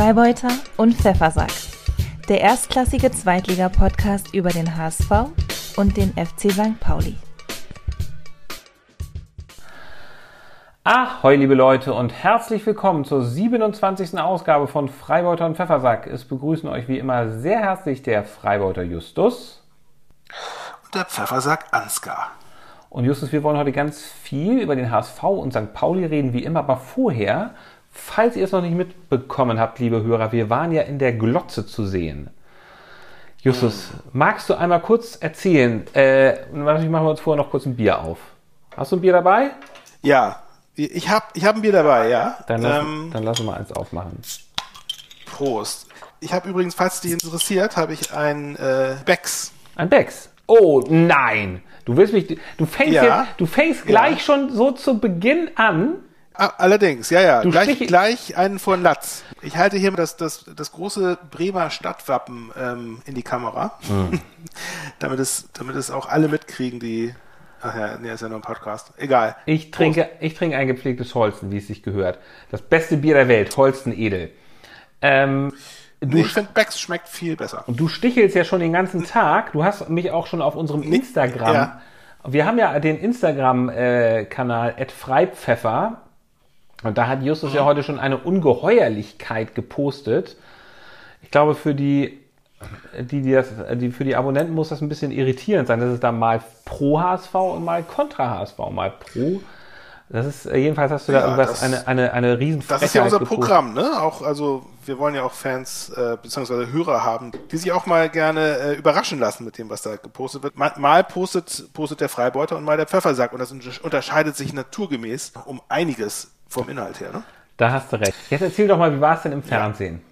Freibeuter und Pfeffersack. Der erstklassige Zweitliga-Podcast über den HSV und den FC St. Pauli. Ahoi, liebe Leute, und herzlich willkommen zur 27. Ausgabe von Freibeuter und Pfeffersack. Es begrüßen euch wie immer sehr herzlich der Freibeuter Justus. Und der Pfeffersack Ansgar. Und Justus, wir wollen heute ganz viel über den HSV und St. Pauli reden, wie immer, aber vorher, falls ihr es noch nicht mitbekommen habt, liebe Hörer, wir waren ja in der Glotze zu sehen. Justus, magst du einmal kurz erzählen? Äh, machen wir uns vorher noch kurz ein Bier auf. Hast du ein Bier dabei? Ja, ich habe ich hab ein Bier dabei, ja. Dann lass, ähm, dann lass uns mal eins aufmachen. Prost. Ich habe übrigens, falls dich interessiert, habe ich ein äh, Becks. Ein Becks? Oh nein! Du willst mich, du fängst Ja. jetzt, du fängst gleich Ja. schon so zu Beginn an. Ah, allerdings, ja, ja. Du Gleich, stich- gleich einen vor den Latz. Ich halte hier das, das, das große Bremer Stadtwappen ähm, in die Kamera, Hm. damit, es, damit es auch alle mitkriegen, die. Ach ja, nee, ist ja nur ein Podcast. Egal. Ich trinke, ich trinke ein gepflegtes Holsten, wie es sich gehört. Das beste Bier der Welt, Holsten Edel. Ähm, du, ich finde, Becks schmeckt viel besser. und du stichelst ja schon den ganzen Tag. Du hast mich auch schon auf unserem Instagram. ja. Wir haben ja den Instagram-Kanal @freipfeffer und da hat Justus ja heute schon eine Ungeheuerlichkeit gepostet. Ich glaube, für die, die, die, das, die, für die Abonnenten muss das ein bisschen irritierend sein, dass es da mal pro HSV und mal kontra HSV, mal pro. Das ist, äh, jedenfalls hast du da Ja, irgendwas, das- eine, eine, eine riesen Das ist ja unser gepostet. Programm, ne? Auch, also wir wollen ja auch Fans äh, bzw. Hörer haben, die sich auch mal gerne äh, überraschen lassen mit dem, was da gepostet wird. Mal, mal postet, postet der Freibeuter und mal der Pfeffersack und das unter- unterscheidet sich naturgemäß um einiges vom Inhalt her, ne? Da hast du recht. Jetzt erzähl doch mal, wie war es denn im Fernsehen?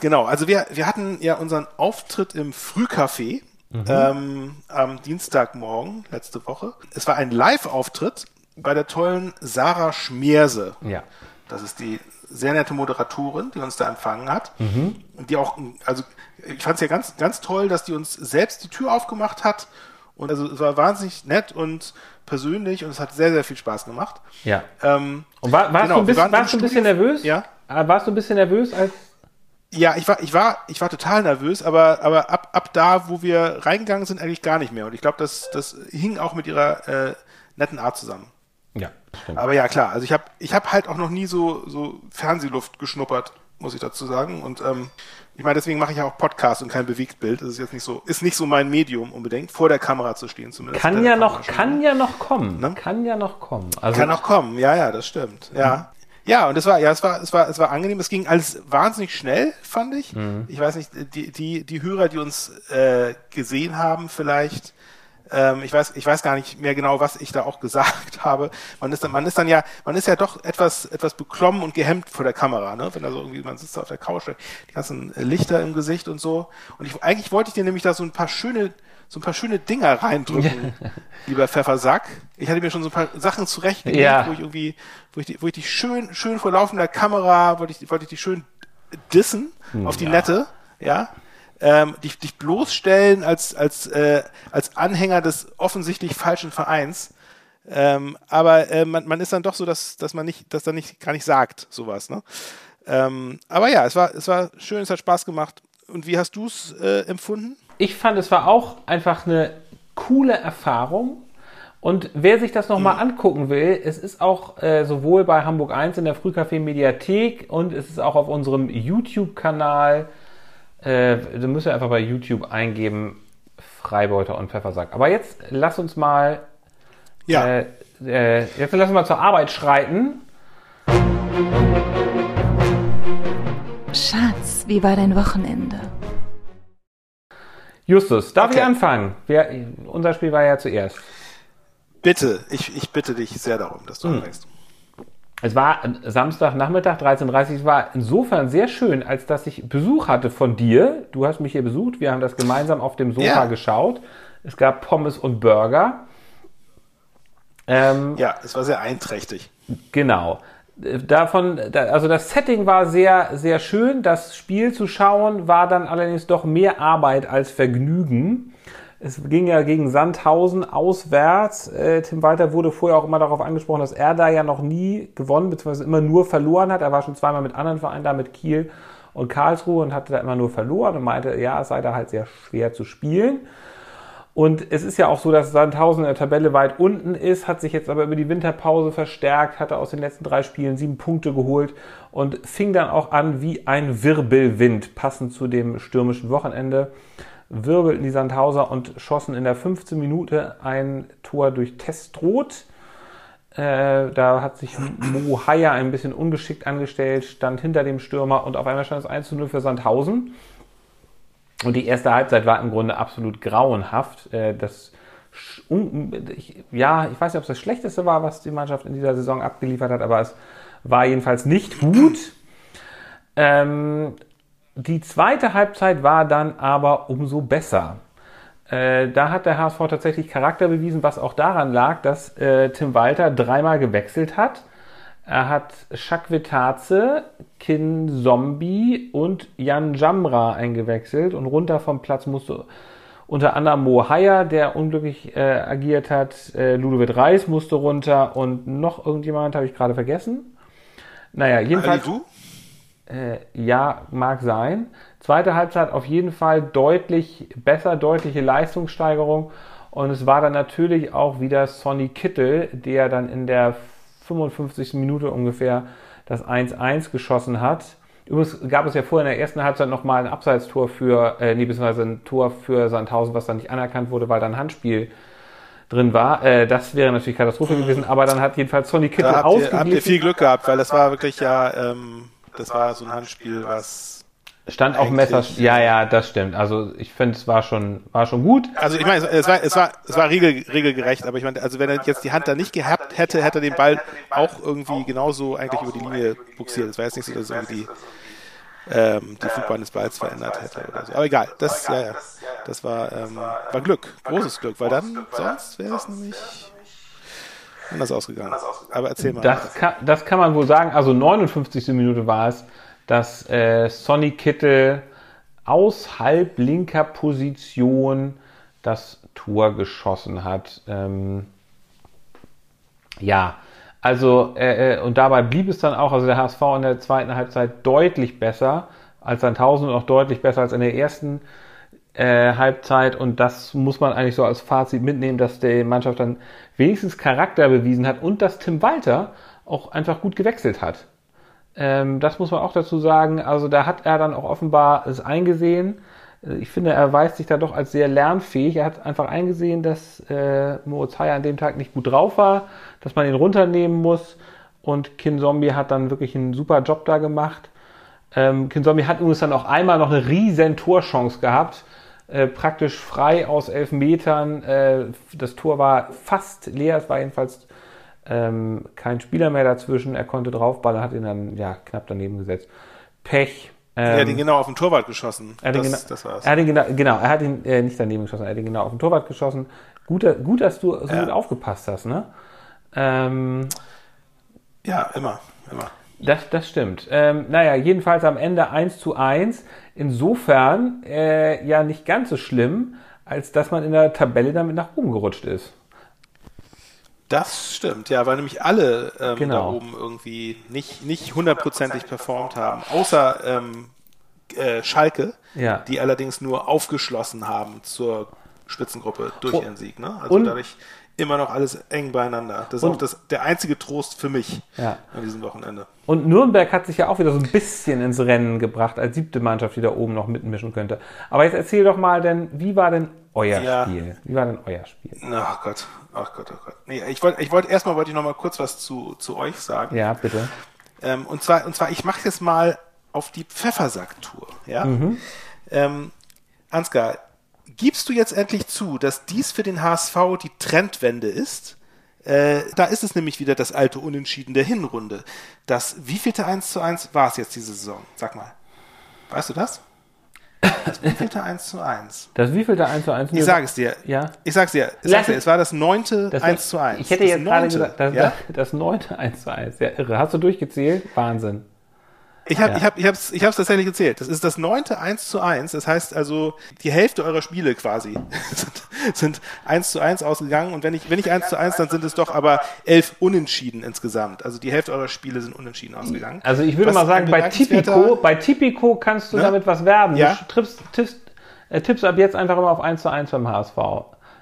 Genau, also wir, wir hatten ja unseren Auftritt im Frühcafé ähm, am Dienstagmorgen letzte Woche. Es war ein Live-Auftritt bei der tollen Sarah Schmierse. Ja. Das ist die sehr nette Moderatorin, die uns da empfangen hat. Und die auch, also ich fand es ja ganz, ganz toll, dass die uns selbst die Tür aufgemacht hat. Und also es war wahnsinnig nett und persönlich und es hat sehr, sehr viel Spaß gemacht. Ja. Ähm, Und war, warst Genau, du ein bisschen, warst du ein bisschen nervös? Ja. Äh, Warst du ein bisschen nervös als ja, ich war, ich war, ich war total nervös, aber, aber ab, ab da, wo wir reingegangen sind, eigentlich gar nicht mehr. Und ich glaube, das, das hing auch mit ihrer äh, netten Art zusammen. Ja, stimmt. Aber ja, klar. Also ich habe ich hab halt auch noch nie so, so Fernsehluft geschnuppert, muss ich dazu sagen. Und ähm, ich meine, deswegen mache ich ja auch Podcast und kein Bewegtbild. Das ist jetzt nicht so, ist nicht so mein Medium unbedingt, vor der Kamera zu stehen zumindest. Kann ja noch, schon. kann ja noch kommen. Ne? Kann ja noch kommen. Also, Kann auch kommen, ja, ja, das stimmt. Ja. Ja, und es war, ja, es war, es war, es war angenehm. Es ging alles wahnsinnig schnell, fand ich. Ich weiß nicht, die, die, die Hörer, die uns äh, gesehen haben, vielleicht, ähm, ich weiß, ich weiß gar nicht mehr genau, was ich da auch gesagt habe. Man ist dann, man ist dann ja, man ist ja doch etwas, etwas beklommen und gehemmt vor der Kamera, ne? Wenn da so irgendwie, man sitzt da auf der Couch, die ganzen Lichter im Gesicht und so. Und ich, eigentlich wollte ich dir nämlich da so ein paar schöne, so ein paar schöne Dinger reindrücken, lieber Pfeffersack. Ich hatte mir schon so ein paar Sachen zurechtgelegt, Ja. wo ich irgendwie, wo ich, die, wo ich die schön, schön vor laufender Kamera, wollte ich, wollte ich die schön dissen auf die Ja. Nette, ja. Ähm, dich, dich bloßstellen als, als, äh, als Anhänger des offensichtlich falschen Vereins. Ähm, aber äh, man, man ist dann doch so, dass, dass man nicht, dass dann nicht, gar nicht sagt, sowas, ne? Ähm, aber ja, es war, es war schön, es hat Spaß gemacht. Und wie hast du es äh, empfunden? ich fand, es war auch einfach eine coole Erfahrung. Und wer sich das nochmal angucken will, es ist auch äh, sowohl bei Hamburg 1 in der Frühcafé Mediathek und es ist auch auf unserem YouTube-Kanal. Äh, da müsst ihr einfach bei YouTube eingeben, Freibeuter und Pfeffersack. Aber jetzt lass uns mal Ja, Äh, äh, jetzt lass uns mal zur Arbeit schreiten. Schatz, wie war dein Wochenende? Justus, darf Okay. ich anfangen? Wer, unser Spiel war ja zuerst. bitte, ich, ich bitte dich sehr darum, dass du Hm. anfängst. Es war Samstagnachmittag, 13.30 Uhr. Es war insofern sehr schön, als dass ich Besuch hatte von dir. Du hast mich hier besucht. Wir haben das gemeinsam auf dem Sofa Ja. geschaut. Es gab Pommes und Burger. Ähm, Ja, es war sehr einträchtig. Genau. Davon, da- also das Setting war sehr, sehr schön. Das Spiel zu schauen war dann allerdings doch mehr Arbeit als Vergnügen. Es ging ja gegen Sandhausen auswärts. Äh, Tim Walter wurde vorher auch immer darauf angesprochen, dass er da ja noch nie gewonnen bzw. immer nur verloren hat. Er war schon zweimal mit anderen Vereinen da, mit Kiel und Karlsruhe und hatte da immer nur verloren und meinte, ja, es sei da halt sehr schwer zu spielen. Und es ist ja auch so, dass Sandhausen in der Tabelle weit unten ist, hat sich jetzt aber über die Winterpause verstärkt, hatte aus den letzten drei Spielen sieben Punkte geholt und fing dann auch an wie ein Wirbelwind, passend zu dem stürmischen Wochenende. Wirbelten die Sandhauser und schossen in der 15 Minute ein Tor durch Testroth. Äh, da hat sich Mo Haya ein bisschen ungeschickt angestellt, stand hinter dem Stürmer und auf einmal stand es 1 zu 0 für Sandhausen. Und die erste Halbzeit war im Grunde absolut grauenhaft. Äh, das, ja, ich weiß nicht, ob es das Schlechteste war, was die Mannschaft in dieser Saison abgeliefert hat, aber es war jedenfalls nicht gut. Ähm, die zweite Halbzeit war dann aber umso besser. Äh, da hat der HSV tatsächlich Charakter bewiesen, was auch daran lag, dass äh, Tim Walter dreimal gewechselt hat er hat Shakwitaze, Kin Zombie und Jan Jamra eingewechselt und runter vom Platz musste unter anderem Mo Haya, der unglücklich äh, agiert hat, äh, Ludovic Reis musste runter und noch irgendjemand habe ich gerade vergessen. Naja, jedenfalls. du? Äh, ja, mag sein. Zweite Halbzeit auf jeden Fall deutlich besser, deutliche Leistungssteigerung. Und es war dann natürlich auch wieder Sonny Kittel, der dann in der 55. Minute ungefähr das 1-1 geschossen hat. Übrigens gab es ja vorher in der ersten Halbzeit nochmal ein Abseitstor für, äh, nee, beziehungsweise ein Tor für Sandhausen, was dann nicht anerkannt wurde, weil da ein Handspiel drin war. Äh, das wäre natürlich Katastrophe gewesen, aber dann hat jedenfalls Sonny Kittel da habt ausgeglichen. Ihr, habt ihr viel Glück gehabt, weil das war wirklich ja, ähm, das war so ein Handspiel, was Stand auch Messer. Ja, ja, das stimmt. Also ich finde, es war schon, war schon gut. Also ich meine, es war, es war, es war regel, regelgerecht, aber ich meine, also wenn er jetzt die Hand da nicht gehabt hätte, hätte er den Ball auch irgendwie genauso eigentlich über die Linie buxiert. Es war jetzt nicht so, dass irgendwie die, ähm, die Flugbahn des Balls verändert hätte oder so. Aber egal, das, ja, ja, das war, ähm, war Glück, großes Glück, weil dann sonst wäre es nämlich anders ausgegangen. Aber erzähl mal. Das kann, das kann man wohl sagen. Also 59. Minute war es dass äh, Sonny Kittel aus halb linker Position das Tor geschossen hat. Ähm, ja, also äh, äh und dabei blieb es dann auch, also der HSV in der zweiten Halbzeit deutlich besser als 1000 und auch deutlich besser als in der ersten äh, Halbzeit und das muss man eigentlich so als Fazit mitnehmen, dass die Mannschaft dann wenigstens Charakter bewiesen hat und dass Tim Walter auch einfach gut gewechselt hat. Ähm, das muss man auch dazu sagen. Also da hat er dann auch offenbar es eingesehen. Äh, ich finde, er weist sich da doch als sehr lernfähig. Er hat einfach eingesehen, dass äh, Moritz Heyer an dem Tag nicht gut drauf war, dass man ihn runternehmen muss. Und Kin Zombie hat dann wirklich einen super Job da gemacht. Ähm, Kin Zombie hat übrigens dann auch einmal noch eine riesen Torchance gehabt. Äh, praktisch frei aus elf Metern. Äh, das Tor war fast leer. Es war jedenfalls ähm, kein Spieler mehr dazwischen, er konnte draufballern, hat ihn dann ja knapp daneben gesetzt. Pech. Ähm, er hat ihn genau auf den Torwart geschossen. Er hat das, ihn, das war's. Er hat ihn genau, genau, er hat ihn äh, nicht daneben geschossen, er hat ihn genau auf den Torwart geschossen. Gut, gut dass du so ja. gut aufgepasst hast, ne? Ähm, ja, immer, immer. Das, das stimmt. Ähm, naja, jedenfalls am Ende 1 zu 1. Insofern äh, ja nicht ganz so schlimm, als dass man in der Tabelle damit nach oben gerutscht ist. Das stimmt, ja, weil nämlich alle ähm, genau. da oben irgendwie nicht, nicht hundertprozentig performt haben, außer ähm, äh, Schalke, ja. die allerdings nur aufgeschlossen haben zur Spitzengruppe durch oh. ihren Sieg. Ne? Also und, dadurch immer noch alles eng beieinander. Das ist und, auch das, der einzige Trost für mich ja. an diesem Wochenende. Und Nürnberg hat sich ja auch wieder so ein bisschen ins Rennen gebracht als siebte Mannschaft, die da oben noch mitmischen könnte. Aber jetzt erzähl doch mal denn, wie war denn euer ja. Spiel? Wie war denn euer Spiel? Ach Gott, ach Gott, ach Gott. Nee, ich wollte ich wollte erstmal wollte ich noch mal kurz was zu, zu euch sagen. Ja, bitte. Ähm, und zwar, und zwar, ich mache jetzt mal auf die Pfeffersack-Tour. Ja? Mhm. Ähm, Ansgar, gibst du jetzt endlich zu, dass dies für den HSV die Trendwende ist? Äh, da ist es nämlich wieder das alte Unentschieden der Hinrunde. Das wievielte 1 zu 1 war es jetzt diese Saison? Sag mal. Weißt du das? Das wievielte 1 zu 1? Das wievielte 1 zu 1? Ich sage es dir. Ja. Ich sag's dir. Ich sag's dir. Es war das neunte das 1 zu 1. Ich hätte das jetzt gerade gesagt, das, ja? das neunte 1 zu 1. Ja, irre. Hast du durchgezählt? Wahnsinn. Ich habe Ja. ich hab, ich hab's, ich hab's tatsächlich gezählt. Das ist das neunte 1 zu 1. Das heißt also, die Hälfte eurer Spiele quasi sind, sind 1 zu 1 ausgegangen. Und wenn ich, wenn ich 1 zu 1, dann sind es doch aber elf Unentschieden insgesamt. Also die Hälfte eurer Spiele sind unentschieden ausgegangen. Also ich würde Was mal sagen, bei Tipico, bei Tipico kannst du Ne? damit was werben. Ja. Du triffst, tippst, äh, tippst ab jetzt einfach immer auf 1 zu 1 beim HSV.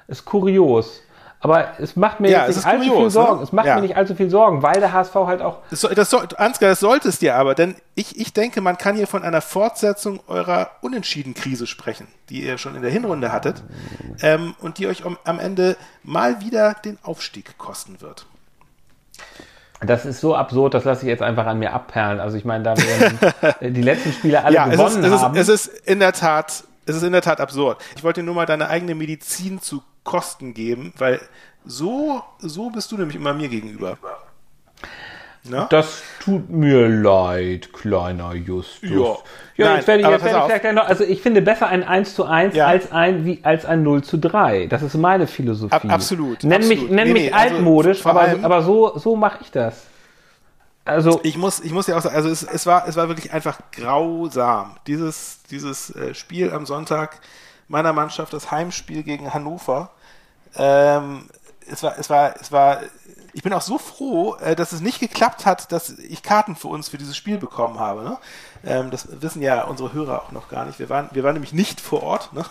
Ist kurios. Aber es macht mir Ja, jetzt es nicht ist allzu viel kurios, Sorgen. ne? Es macht Ja. mir nicht allzu viel Sorgen, weil der HSV halt auch Das, das soll, Ansgar, das sollte es dir aber, denn ich, ich denke, man kann hier von einer Fortsetzung eurer Unentschieden-Krise sprechen, die ihr schon in der Hinrunde hattet ähm, und die euch am, Ende mal wieder den Aufstieg kosten wird. Das ist so absurd, das lasse ich jetzt einfach an mir abperlen. Also ich meine, da äh, die letzten Spiele alle Ja, es ist, gewonnen es, ist, haben. es ist in der Tat, es ist in der Tat absurd. Ich wollte dir nur mal deine eigene Medizin zu Kosten geben, weil so, so bist du nämlich immer mir gegenüber. Ne? das tut mir leid, kleiner Justus. Ja. Ja, Nein, jetzt werde ich, jetzt werde ich vielleicht gleich noch, also ich finde besser ein 1 zu 1 Ja. als ein, wie, als ein 0 zu 3. Das ist meine Philosophie. Ab- absolut, Nenn mich, absolut. nenn Nee, mich nee, also altmodisch, vor aber, aber so, so mache ich das. Also, Ich muss, ich muss ja auch sagen, also es, es, war, es war wirklich einfach grausam. Dieses, dieses äh, Spiel am Sonntag meiner Mannschaft, das Heimspiel gegen Hannover. Ähm, es war, es war, es war, ich bin auch so froh, äh, dass es nicht geklappt hat, dass ich Karten für uns für dieses Spiel bekommen habe. Ne? Ähm, das wissen ja unsere Hörer auch noch gar nicht. Wir waren, wir waren nämlich nicht vor Ort. Ne?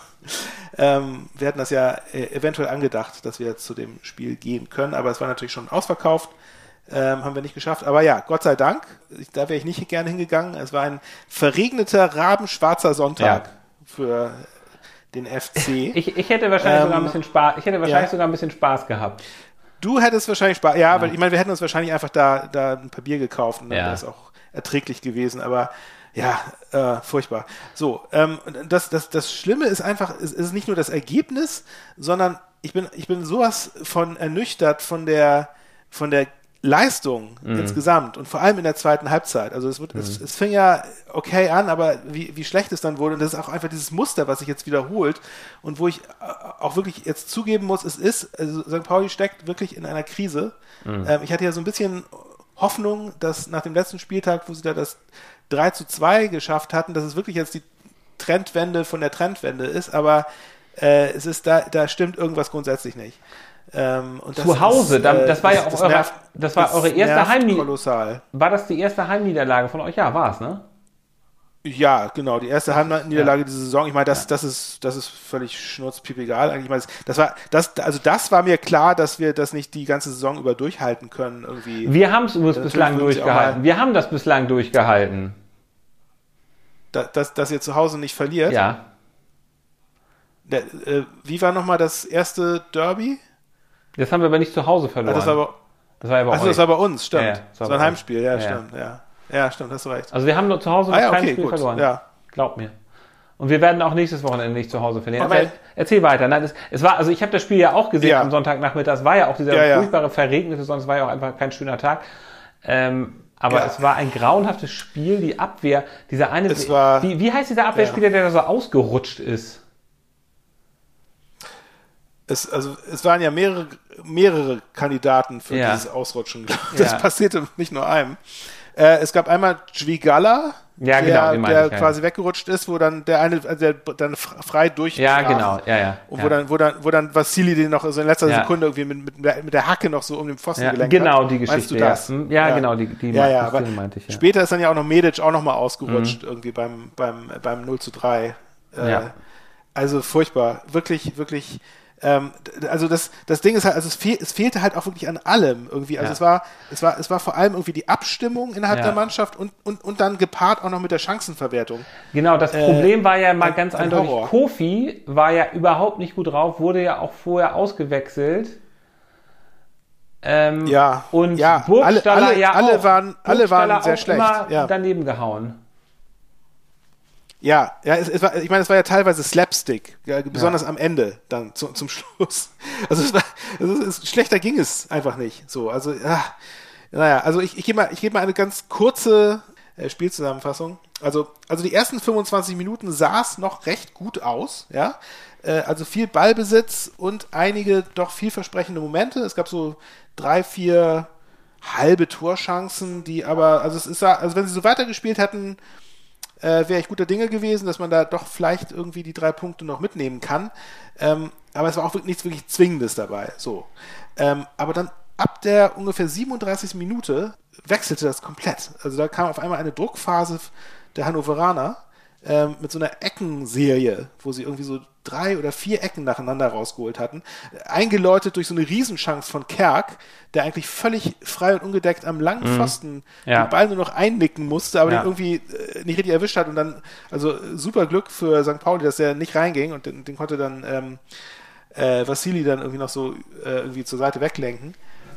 Ähm, wir hatten das ja äh, eventuell angedacht, dass wir zu dem Spiel gehen können, aber es war natürlich schon ausverkauft. Ähm, haben wir nicht geschafft. Aber ja, Gott sei Dank, da wäre ich nicht gerne hingegangen. Es war ein verregneter, rabenschwarzer Sonntag Ja. für den FC. ich, ich hätte wahrscheinlich Ähm, sogar ein bisschen Spaß, ich hätte wahrscheinlich ja. sogar ein bisschen Spaß gehabt. Du hättest wahrscheinlich Spaß. Ja, weil ich meine, wir hätten uns wahrscheinlich einfach da, da ein paar Bier gekauft und dann Ja. wäre es auch erträglich gewesen. Aber ja, äh, furchtbar. So, ähm, das, das, das Schlimme ist einfach, es ist nicht nur das Ergebnis, sondern ich bin, ich bin sowas von ernüchtert von der, von der Leistung insgesamt und vor allem in der zweiten Halbzeit. Also es, wird, es, es fing ja okay an, aber wie, wie schlecht es dann wurde, und das ist auch einfach dieses Muster, was sich jetzt wiederholt und wo ich auch wirklich jetzt zugeben muss, es ist, also St. Pauli steckt wirklich in einer Krise. Ähm, ich hatte ja so ein bisschen Hoffnung, dass nach dem letzten Spieltag, wo sie da das 3 zu 2 geschafft hatten, dass es wirklich jetzt die Trendwende von der Trendwende ist, aber äh, es ist da, da stimmt irgendwas grundsätzlich nicht. Ähm, Zu Hause, ist, äh, das war ja auch eure- nervt- das war eure erste nervt Heimnie- Kolossal. War das die erste Heimniederlage von euch? Ja, war es, ne? Ja, genau, die erste Heimniederlage dieser Saison. Ich meine, das, das ist, das ist völlig schnurzpiepegal eigentlich. Ich meine, das war, das, also das war mir klar, dass wir das nicht die ganze Saison über durchhalten können irgendwie. Wir haben es bislang durchgehalten. Wir haben das bislang durchgehalten. Da, dass, dass ihr zu Hause nicht verliert. Ja. Der, äh, wie war nochmal das erste Derby? Das haben wir aber nicht zu Hause verloren. das war aber, das war ja bei also euch. das war bei uns, stimmt. Ja, ja, das war, war ein Heimspiel, ja. Ja, ja. stimmt, ja. Ja, stimmt, hast du recht. Also wir haben nur zu Hause noch Ah ja, kein okay, Spiel gut, verloren. ja. Glaub mir. Und wir werden auch nächstes Wochenende nicht zu Hause verlieren. Aber- Aber erzähl weiter. Nein, es, es war, also ich habe das Spiel ja auch gesehen Ja. am Sonntagnachmittag. Es war ja auch dieser Ja, ja. furchtbare verregnete, sonst war ja auch einfach kein schöner Tag. Ähm, aber Ja. es war ein grauenhaftes Spiel. Die Abwehr, dieser eine, war- wie, wie heißt dieser Abwehrspieler, der da so ausgerutscht ist? Es, also, es waren ja mehrere, mehrere Kandidaten für Ja. dieses Ausrutschen. Das Ja. passierte nicht nur einem. Äh, es gab einmal Jwigala, Ja, der, genau, der ich, ja. quasi weggerutscht ist, wo dann der eine, der dann frei durch Ja, genau. Ja, ja. Und ja. wo dann, wo dann, wo dann Vassili den noch so in letzter Ja. Sekunde irgendwie mit, mit, der- mit der Hacke noch so um den Pfosten ja, gelenkt genau hat. die Geschichte. Meinst du das? Ja, Hm, ja, genau, die, die, ja, ja, aber meinte ich. Ja. Mhm. Später ist dann ja auch noch Medic auch noch mal ausgerutscht, irgendwie beim, beim, beim 0 zu 3. Äh, Ja. Also furchtbar. Wirklich, wirklich. Ähm, also das, das Ding ist halt, also es, fehl, es fehlte halt auch wirklich an allem irgendwie. Also Ja. es war, es war, es war vor allem irgendwie die Abstimmung innerhalb Ja. der Mannschaft und, und, und dann gepaart auch noch mit der Chancenverwertung. Genau, das Problem war ja mal ganz ein eindeutig, Horror. Kofi war ja überhaupt nicht gut drauf, wurde ja auch vorher ausgewechselt. Ähm, Ja, Und ja, Burgstaller alle- alle- ja alle auch. waren- alle waren sehr schlecht, Immer ja. daneben gehauen. Ja, ja, es, es war, ich meine, es war ja teilweise Slapstick, ja, besonders am Ende dann zu, zum Schluss. Also es war, es ist, es, schlechter ging es einfach nicht. So, also ja, naja, also ich, ich gebe mal, ich gebe mal eine ganz kurze äh, Spielzusammenfassung. Also, also die ersten 25 Minuten sah es noch recht gut aus, ja. Äh, also viel Ballbesitz und einige doch vielversprechende Momente. Es gab so drei, vier halbe Torchancen, die aber, also es ist, also wenn sie so weitergespielt hätten, äh, wäre ich guter Dinge gewesen, dass man da doch vielleicht irgendwie die drei Punkte noch mitnehmen kann. Ähm, aber es war auch wirklich nichts wirklich Zwingendes dabei. So. Ähm, aber dann ab der ungefähr 37. Minute wechselte das komplett. Also da kam auf einmal eine Druckphase der Hannoveraner ähm, mit so einer Eckenserie, wo sie irgendwie so drei oder vier Ecken nacheinander rausgeholt hatten, eingeläutet durch so eine Riesenchance von Kerk, der eigentlich völlig frei und ungedeckt am langen mhm. Pfosten ja. den Ball nur noch einnicken musste, aber ja. den irgendwie äh, nicht richtig erwischt hat und dann, also super Glück für St. Pauli, dass er nicht reinging und den, den konnte dann ähm, äh, Vassili dann irgendwie noch so äh, irgendwie zur Seite weglenken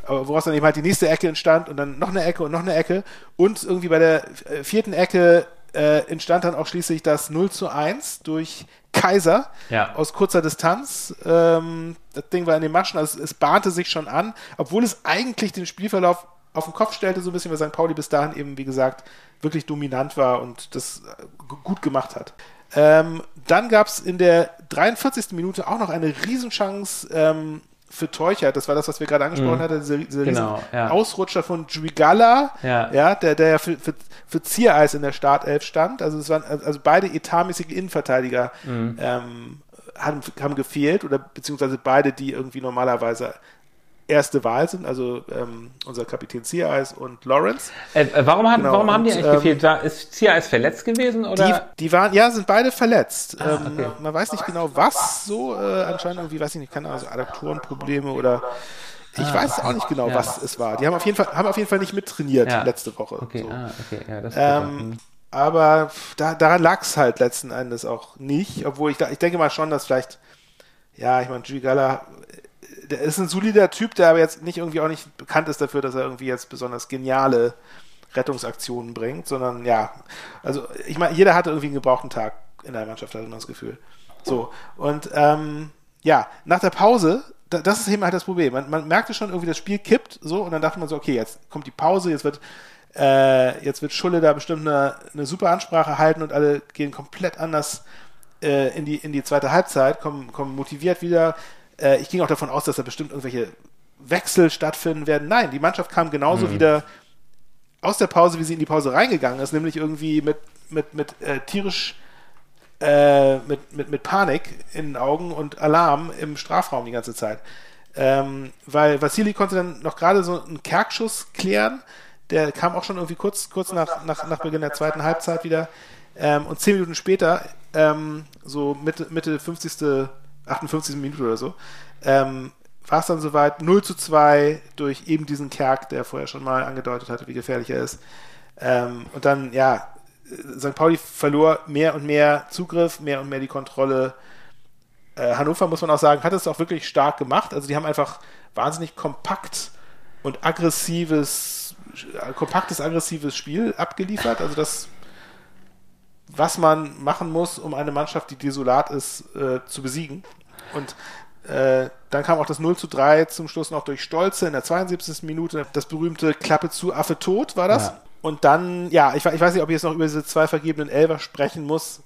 aber woraus dann eben halt die nächste Ecke entstand und dann noch eine Ecke und noch eine Ecke und irgendwie bei der äh, vierten Ecke äh, entstand dann auch schließlich das 0 zu 1 durch Kaiser ja. aus kurzer Distanz. Ähm, das Ding war in den Maschen, also es, es bahnte sich schon an, obwohl es eigentlich den Spielverlauf auf den Kopf stellte, so ein bisschen, weil St. Pauli bis dahin eben, wie gesagt, wirklich dominant war und das äh, gut gemacht hat. Ähm, dann gab es in der 43. Minute auch noch eine Riesenchance ähm, für Teuchert, das war das, was wir gerade angesprochen mm. hatten, dieser, dieser genau, ja. Ausrutscher von Juigala, ja. ja, der, der ja für, für, für Ziereis in der Startelf stand. Also es waren also beide etatmäßige Innenverteidiger mm. ähm, haben, haben gefehlt oder beziehungsweise beide, die irgendwie normalerweise erste Wahl sind, also ähm, unser Kapitän Ziereis und Lawrence. Äh, äh warum, hat, genau, warum haben die eigentlich ähm, gefehlt? War, ist Ziereis verletzt gewesen? Oder? Die, die waren, ja, sind beide verletzt. Ah, ähm, okay. Man weiß nicht genau was, so äh, anscheinend irgendwie, weiß ich nicht, keine Ahnung, also Adduktorenprobleme oder ich ah, weiß auch nicht genau, ja. was es war. Die haben auf jeden Fall, haben auf jeden Fall nicht mittrainiert ja. letzte Woche. Okay, so. ah, okay, ja, das ähm, hm. aber da, daran lag es halt letzten Endes auch nicht, obwohl ich, ich denke mal schon, dass vielleicht, ja, ich meine, Gigala der ist ein solider Typ, der aber jetzt nicht irgendwie auch nicht bekannt ist dafür, dass er irgendwie jetzt besonders geniale Rettungsaktionen bringt, sondern ja, also ich meine, jeder hatte irgendwie einen gebrauchten Tag in der Mannschaft, hatte man das Gefühl. So, und ähm, ja, nach der Pause, da, das ist eben halt das Problem. Man, man merkte schon irgendwie, das Spiel kippt so und dann dachte man so, okay, jetzt kommt die Pause, jetzt wird äh, jetzt wird Schulle da bestimmt eine, eine super Ansprache halten und alle gehen komplett anders äh, in, die, in die zweite Halbzeit, kommen, kommen motiviert wieder, äh, ich ging auch davon aus, dass da bestimmt irgendwelche Wechsel stattfinden werden. Nein, die Mannschaft kam genauso mhm. wieder aus der Pause, wie sie in die Pause reingegangen ist, nämlich irgendwie mit, mit, mit äh, tierisch äh, mit, mit, mit Panik in den Augen und Alarm im Strafraum die ganze Zeit. Ähm, weil Vassili konnte dann noch gerade so einen Kerkschuss klären. Der kam auch schon irgendwie kurz, kurz nach, nach, nach Beginn der zweiten Halbzeit wieder. Ähm, und zehn Minuten später, ähm, so Mitte, Mitte 50. 58. Minute oder so, ähm, war es dann soweit 0 zu 2 durch eben diesen Kerk, der vorher schon mal angedeutet hatte, wie gefährlich er ist. Ähm, und dann, ja, St. Pauli verlor mehr und mehr Zugriff, mehr und mehr die Kontrolle. Äh, Hannover, muss man auch sagen, hat es auch wirklich stark gemacht. Also die haben einfach wahnsinnig kompakt und aggressives, kompaktes, aggressives Spiel abgeliefert. Also das was man machen muss, um eine Mannschaft, die desolat ist, äh, zu besiegen. Und äh, dann kam auch das 0 zu 3 zum Schluss noch durch Stolze in der 72. Minute. Das berühmte Klappe zu Affe tot war das. Ja. Und dann, ja, ich, ich, weiß nicht, ob ich jetzt noch über diese zwei vergebenen Elfer sprechen muss.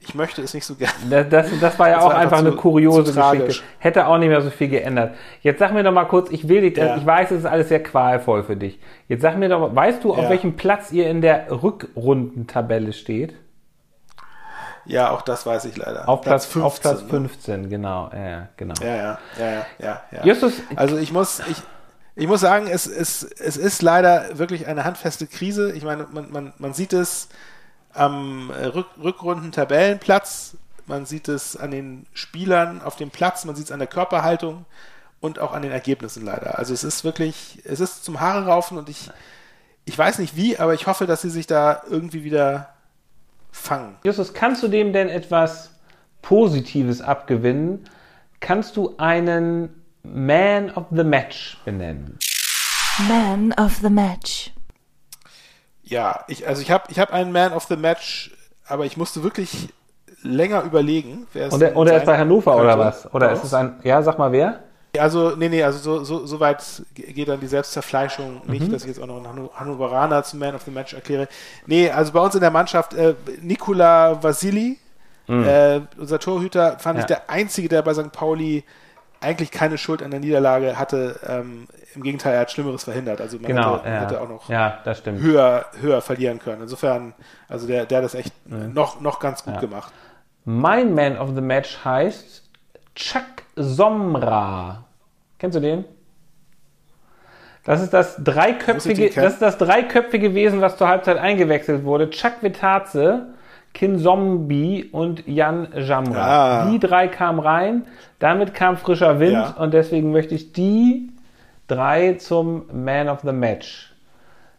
Ich möchte es nicht so gerne. Das, das, war ja das auch war einfach, einfach eine kuriose Geschichte. Hätte auch nicht mehr so viel geändert. Jetzt sag mir doch mal kurz, ich will dich, ja. ich weiß, es ist alles sehr qualvoll für dich. Jetzt sag mir doch mal, weißt du, auf ja. welchem Platz ihr in der Rückrundentabelle steht? Ja, auch das weiß ich leider. Auf Platz, Platz 15. Auf Platz 15, ne? genau. Ja, genau. Ja, ja, ja, ja, ja. Justus, also ich muss, ich, ich muss sagen, es, es, es ist leider wirklich eine handfeste Krise. Ich meine, man, man, man sieht es am Rück, Rückrunden-Tabellenplatz, man sieht es an den Spielern auf dem Platz, man sieht es an der Körperhaltung und auch an den Ergebnissen leider. Also es ist wirklich, es ist zum Haare raufen und ich, ich weiß nicht wie, aber ich hoffe, dass sie sich da irgendwie wieder fangen. Justus, kannst du dem denn etwas Positives abgewinnen? Kannst du einen Man of the Match benennen? Man of the Match. Ja, ich, also ich habe ich hab einen Man of the Match, aber ich musste wirklich länger überlegen. Wer es und er, und er ist bei Hannover oder was? Oder ist es ein, ja, sag mal wer? Also, nee, nee, also so, so, so weit geht dann die Selbstzerfleischung nicht, mhm. dass ich jetzt auch noch einen Hannoveraner zum Man of the Match erkläre. Nee, also bei uns in der Mannschaft, äh, Nikola Vasili, mhm. äh, unser Torhüter, fand ja. ich der Einzige, der bei St. Pauli eigentlich keine Schuld an der Niederlage hatte. Ähm, Im Gegenteil, er hat Schlimmeres verhindert. Also man Genau, hätte, ja. hätte auch noch Ja, höher, höher verlieren können. Insofern, also der, der hat das echt noch, noch ganz gut gemacht. Mein Man of the Match heißt Chuck Somra. Kennst du den? Das ist das dreiköpfige, das ist das dreiköpfige Wesen, was zur Halbzeit eingewechselt wurde. Chuck Vitaze, Kin Zombie und Jan Jamra. Ah. Die drei kamen rein, damit kam frischer Wind Ja. und deswegen möchte ich die drei zum Man of the Match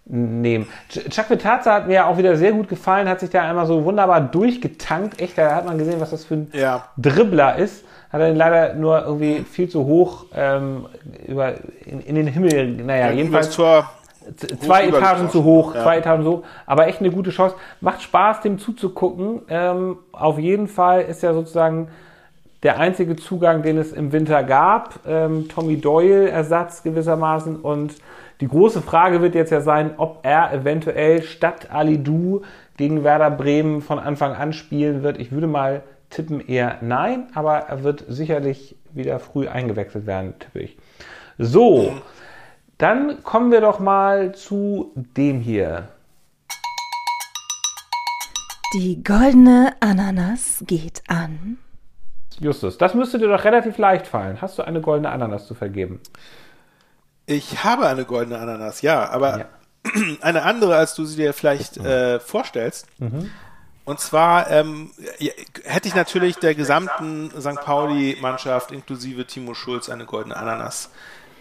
nehmen. Ch- Chuck Vitaze hat mir ja auch wieder sehr gut gefallen, hat sich da einmal so wunderbar durchgetankt. Echt, da hat man gesehen, was das für ein Ja. Dribbler ist. Hat er ihn leider nur irgendwie viel zu hoch ähm, über, in, in den Himmel, naja, Jedenfalls jedenfalls Tor, zwei Etagen zu hoch, Ja. zwei Etagen hoch, aber echt eine gute Chance. Macht Spaß, dem zuzugucken. Ähm, auf jeden Fall ist ja sozusagen der einzige Zugang, den es im Winter gab. Ähm, Tommy Doyle Ersatz gewissermaßen. Und die große Frage wird jetzt ja sein, ob er eventuell statt Ali Du gegen Werder Bremen von Anfang an spielen wird. Ich würde mal tippen eher nein, aber er wird sicherlich wieder früh eingewechselt werden, tippe ich. So, dann kommen wir doch mal zu dem hier. Die goldene Ananas geht an. Justus, das müsste dir doch relativ leicht fallen. Hast du eine goldene Ananas zu vergeben? Ich habe eine goldene Ananas, ja, aber Ja. eine andere, als du sie dir vielleicht äh, vorstellst. Und zwar ähm, ja, hätte ich natürlich der gesamten St. Pauli-Mannschaft inklusive Timo Schulz eine goldene Ananas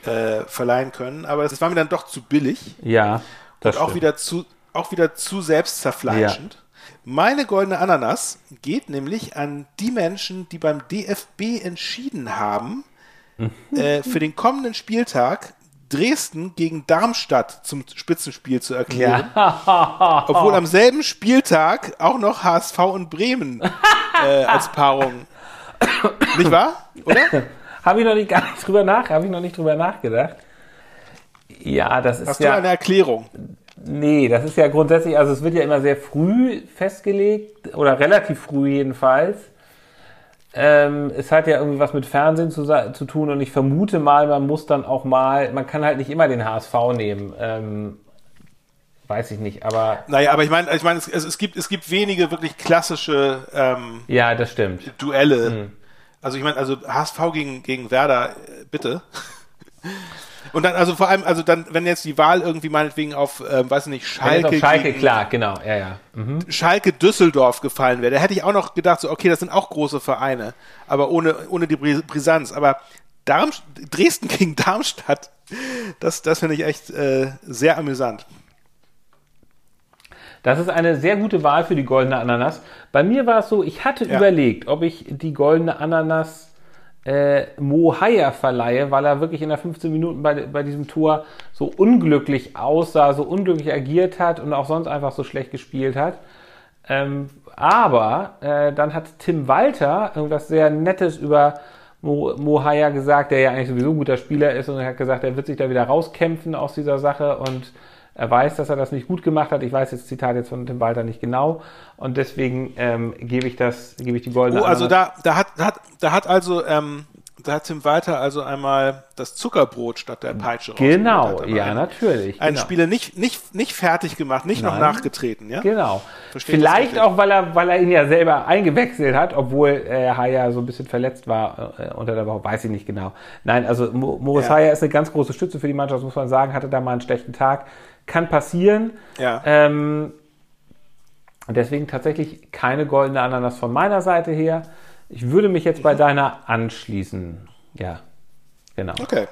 äh, verleihen können, aber das war mir dann doch zu billig Ja, das und auch stimmt. wieder zu auch wieder zu selbstzerfleischend. Meine goldene Ananas geht nämlich an die Menschen, die beim DFB entschieden haben, äh, für den kommenden Spieltag Dresden gegen Darmstadt zum Spitzenspiel zu erklären. Ja. Obwohl am selben Spieltag auch noch HSV und Bremen äh, als Paarung. Nicht wahr? Oder? Habe ich noch nicht gar nicht drüber nach, habe ich noch nicht drüber nachgedacht. Ja, das ist Hast ja du eine Erklärung? nee, das ist ja grundsätzlich, also es wird ja immer sehr früh festgelegt oder relativ früh jedenfalls. Ähm, es hat ja irgendwie was mit Fernsehen zu, zu tun und ich vermute mal, man muss dann auch mal, man kann halt nicht immer den HSV nehmen. Ähm, weiß ich nicht, aber Naja, aber ich meine, ich meine, es, es, gibt es gibt wenige wirklich klassische ähm, ja, das stimmt. Duelle. Hm. Also ich meine, also HSV gegen, gegen Werder, äh, bitte. Und dann, also vor allem, also dann, wenn jetzt die Wahl irgendwie meinetwegen auf, ähm, weiß ich nicht, Schalke, auf Schalke, klar, genau, ja, ja. Mhm. Schalke Düsseldorf gefallen wäre, da hätte ich auch noch gedacht, so, okay, das sind auch große Vereine, aber ohne, ohne die Bri- Brisanz. Aber Darm, Dresden gegen Darmstadt, das, das finde ich echt äh, sehr amüsant. Das ist eine sehr gute Wahl für die goldene Ananas. Bei mir war es so, ich hatte Ja. überlegt, ob ich die goldene Ananas äh, Mo verleihe, weil er wirklich in der 15 Minuten bei, bei diesem Tor so unglücklich aussah, so unglücklich agiert hat und auch sonst einfach so schlecht gespielt hat. Ähm, aber äh, dann hat Tim Walter irgendwas sehr Nettes über Mo, gesagt, der ja eigentlich sowieso ein guter Spieler ist und er hat gesagt, er wird sich da wieder rauskämpfen aus dieser Sache und er weiß, dass er das nicht gut gemacht hat. Ich weiß das Zitat jetzt von Tim Walter nicht genau und deswegen ähm, gebe ich das, gebe ich die goldene Oh, also Ananas- da, da hat, da hat, da hat also, ähm, da hat Tim Walter also einmal das Zuckerbrot statt der Peitsche Genau, ja, natürlich. Einen genau. Spieler nicht, nicht, nicht fertig gemacht, nicht noch Nein. nachgetreten, ja? Genau. Verstehe das Vielleicht auch, weil er, weil er ihn ja selber eingewechselt hat, obwohl äh, Haya so ein bisschen verletzt war äh, unter der Woche, weiß ich nicht genau. Nein, also Mo- Moritz Ja. Haya ist eine ganz große Stütze für die Mannschaft, muss man sagen, hatte da mal einen schlechten Tag. Kann passieren. Ja. Ähm, und deswegen tatsächlich keine goldene Ananas von meiner Seite her. Ich würde mich jetzt bei deiner anschließen. Ja, genau. Okay.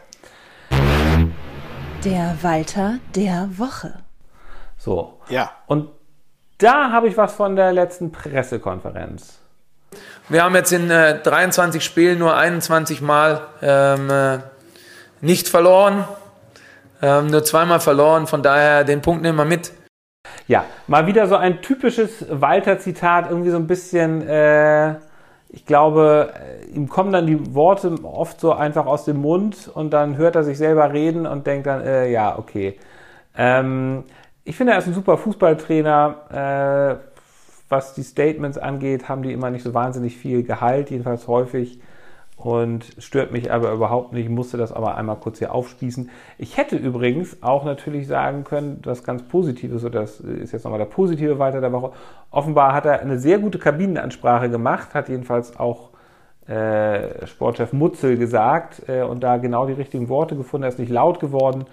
Der Walter der Woche. So. Ja. Und da habe ich was von der letzten Pressekonferenz. Wir haben jetzt in äh, 23 Spielen nur 21 Mal ähm, äh, nicht verloren, ähm, nur zweimal verloren. Von daher den Punkt nehmen wir mit. Ja, mal wieder so ein typisches Walter-Zitat, irgendwie so ein bisschen, äh, ich glaube, äh, ihm kommen dann die Worte oft so einfach aus dem Mund und dann hört er sich selber reden und denkt dann, äh, ja, okay. Ähm, ich finde, er ist ein super Fußballtrainer. Äh, was die Statements angeht, haben die immer nicht so wahnsinnig viel Gehalt, jedenfalls häufig. Und stört mich aber überhaupt nicht, musste das aber einmal kurz hier aufspießen. Ich hätte übrigens auch natürlich sagen können, was ganz Positives, oder das ist jetzt nochmal der positive Weiter der Woche. Offenbar hat er eine sehr gute Kabinenansprache gemacht, hat jedenfalls auch äh, Sportchef Mutzel gesagt äh, und da genau die richtigen Worte gefunden. Er ist nicht laut geworden,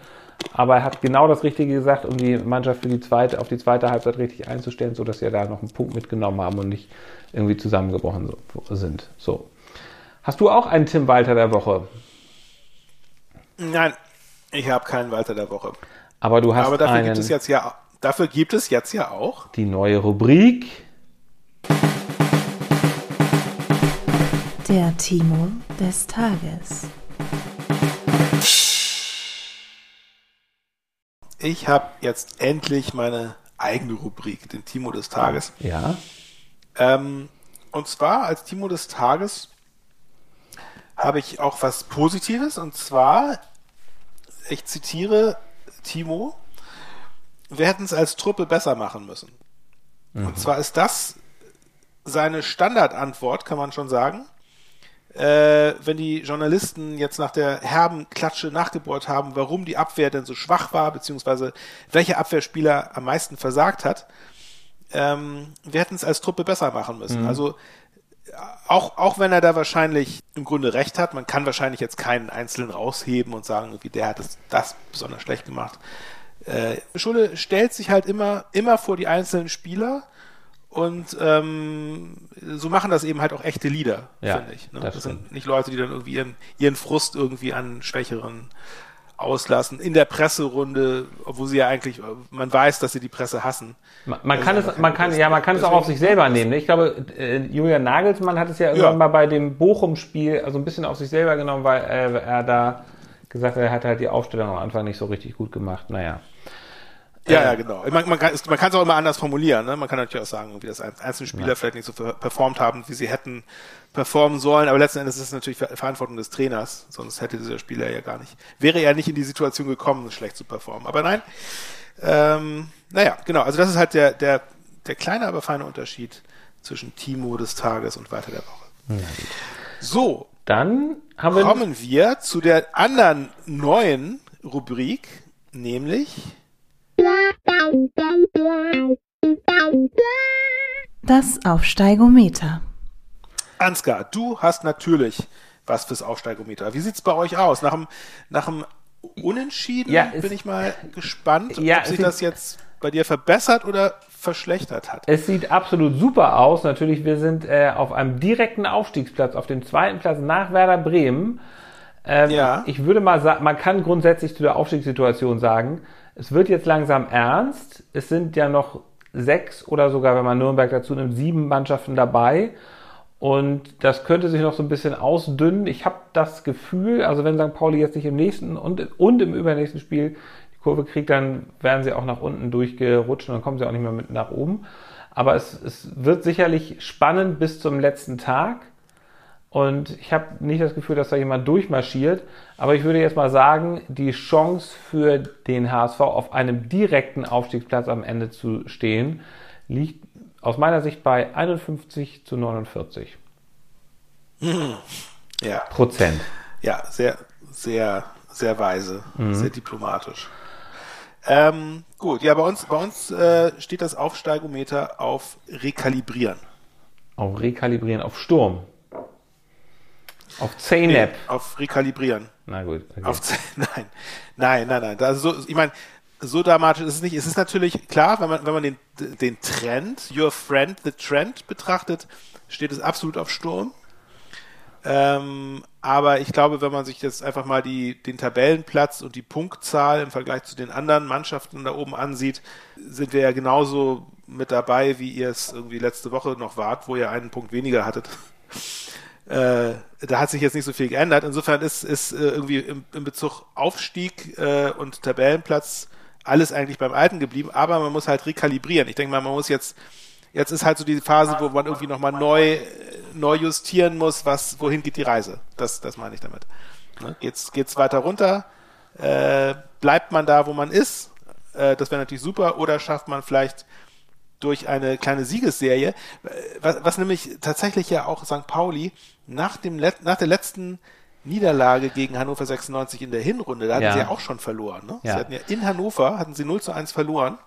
aber er hat genau das Richtige gesagt, um die Mannschaft für die zweite, auf die zweite Halbzeit richtig einzustellen, sodass sie ja da noch einen Punkt mitgenommen haben und nicht irgendwie zusammengebrochen sind. So. Hast du auch einen Tim Walter der Woche? Nein, ich habe keinen Walter der Woche. Aber du hast Aber dafür einen, gibt es jetzt ja, dafür gibt es jetzt ja auch die neue Rubrik. Der Timo des Tages. Ich habe jetzt endlich meine eigene Rubrik, den Timo des Tages. Ja. Ähm, und zwar als Timo des Tages habe ich auch was Positives und zwar, ich zitiere Timo, wir hätten es als Truppe besser machen müssen. Und zwar ist das seine Standardantwort, kann man schon sagen. Äh, wenn die Journalisten jetzt nach der herben Klatsche nachgebohrt haben, warum die Abwehr denn so schwach war, beziehungsweise welcher Abwehrspieler am meisten versagt hat, ähm, wir hätten es als Truppe besser machen müssen. Also auch, auch wenn er da wahrscheinlich im Grunde recht hat, man kann wahrscheinlich jetzt keinen Einzelnen rausheben und sagen, wie der hat das, das besonders schlecht gemacht. Äh, Schule stellt sich halt immer, immer vor die einzelnen Spieler und ähm, so machen das eben halt auch echte Leader, Ja, finde ich. Ne? das Das, sind nicht Leute, die dann irgendwie ihren, ihren Frust irgendwie an Schwächeren auslassen. In der Presserunde, obwohl sie ja eigentlich, man weiß, dass sie die Presse hassen. Man, man Das kann es, man keine kann, ja, man kann es auch auf sich selber nehmen. ne? Ich glaube, äh, Julian Nagelsmann hat es ja irgendwann Ja. mal bei dem Bochum-Spiel also ein bisschen auf sich selber genommen, weil äh, er da gesagt hat, er hat halt die Aufstellung am Anfang nicht so richtig gut gemacht. Naja. Ja, ja, genau. Man, man kann es auch immer anders formulieren. Ne? Man kann natürlich auch sagen, wie das ein- einzelne Spieler vielleicht nicht so per- performt haben, wie sie hätten performen sollen. Aber letzten Endes ist es natürlich Ver- Verantwortung des Trainers. Sonst hätte dieser Spieler ja gar nicht, wäre er nicht in die Situation gekommen, schlecht zu performen. Aber nein, ähm, naja, genau. Also das ist halt der, der, der kleine, aber feine Unterschied zwischen Timo des Tages und weiter der Woche. So, Dann haben wir kommen wir zu der anderen neuen Rubrik, nämlich Das Aufsteigometer. Ansgar, du hast natürlich was fürs Aufsteigometer. Wie sieht's bei euch aus? Nach dem, nach dem Unentschieden Ja, es- bin ich mal gespannt, Ja, ob sich es- das jetzt bei dir verbessert oder verschlechtert hat. Es sieht absolut super aus. Natürlich, wir sind äh, auf einem direkten Aufstiegsplatz, auf dem zweiten Platz nach Werder Bremen. Ähm, Ja. Ich würde mal sagen, man kann grundsätzlich zu der Aufstiegssituation sagen, es wird jetzt langsam ernst. Es sind ja noch sechs oder sogar, wenn man Nürnberg dazu nimmt, sieben Mannschaften dabei. Und das könnte sich noch so ein bisschen ausdünnen. Ich habe das Gefühl, also wenn St. Pauli jetzt nicht im nächsten und, und im übernächsten Spiel die Kurve kriegt, dann werden sie auch nach unten durchgerutscht und dann kommen sie auch nicht mehr mit nach oben. Aber es, es wird sicherlich spannend bis zum letzten Tag. Und ich habe nicht das Gefühl, dass da jemand durchmarschiert. Aber ich würde jetzt mal sagen, die Chance für den HSV auf einem direkten Aufstiegsplatz am Ende zu stehen, liegt aus meiner Sicht bei 51 zu 49 Ja, Prozent. ja, sehr, sehr, sehr weise, Mhm. sehr diplomatisch. Ähm, gut, ja, bei uns, bei uns äh, steht das Aufsteigometer auf Rekalibrieren. Auf Rekalibrieren, auf Sturm. Auf Zeynep. Auf Rekalibrieren. Na gut. Okay. Auf, nein, nein, nein, nein. Also so, ich meine, so dramatisch ist es nicht. Es ist natürlich klar, wenn man, wenn man den, den Trend, Your Friend, the Trend betrachtet, steht es absolut auf Sturm. Ähm, aber ich glaube, wenn man sich jetzt einfach mal die, den Tabellenplatz und die Punktzahl im Vergleich zu den anderen Mannschaften da oben ansieht, sind wir ja genauso mit dabei, wie ihr es irgendwie letzte Woche noch wart, wo ihr einen Punkt weniger hattet. Äh, da hat sich jetzt nicht so viel geändert. Insofern ist, ist äh, irgendwie im, im Bezug Aufstieg äh, und Tabellenplatz alles eigentlich beim Alten geblieben, aber man muss halt rekalibrieren. Ich denke mal, man muss jetzt, jetzt ist halt so die Phase, wo man irgendwie nochmal neu, neu justieren muss, was, wohin geht die Reise. Das, das meine ich damit. Ne? Geht's, geht's weiter runter? Äh, bleibt man da, wo man ist? Äh, das wäre natürlich super. Oder schafft man vielleicht durch eine kleine Siegesserie, was, was nämlich tatsächlich ja auch St. Pauli nach, dem, nach der letzten Niederlage gegen Hannover 96 in der Hinrunde, da hatten Ja. sie ja auch schon verloren. Ne? Ja. Sie hatten ja in Hannover, hatten sie 0 zu 1 verloren.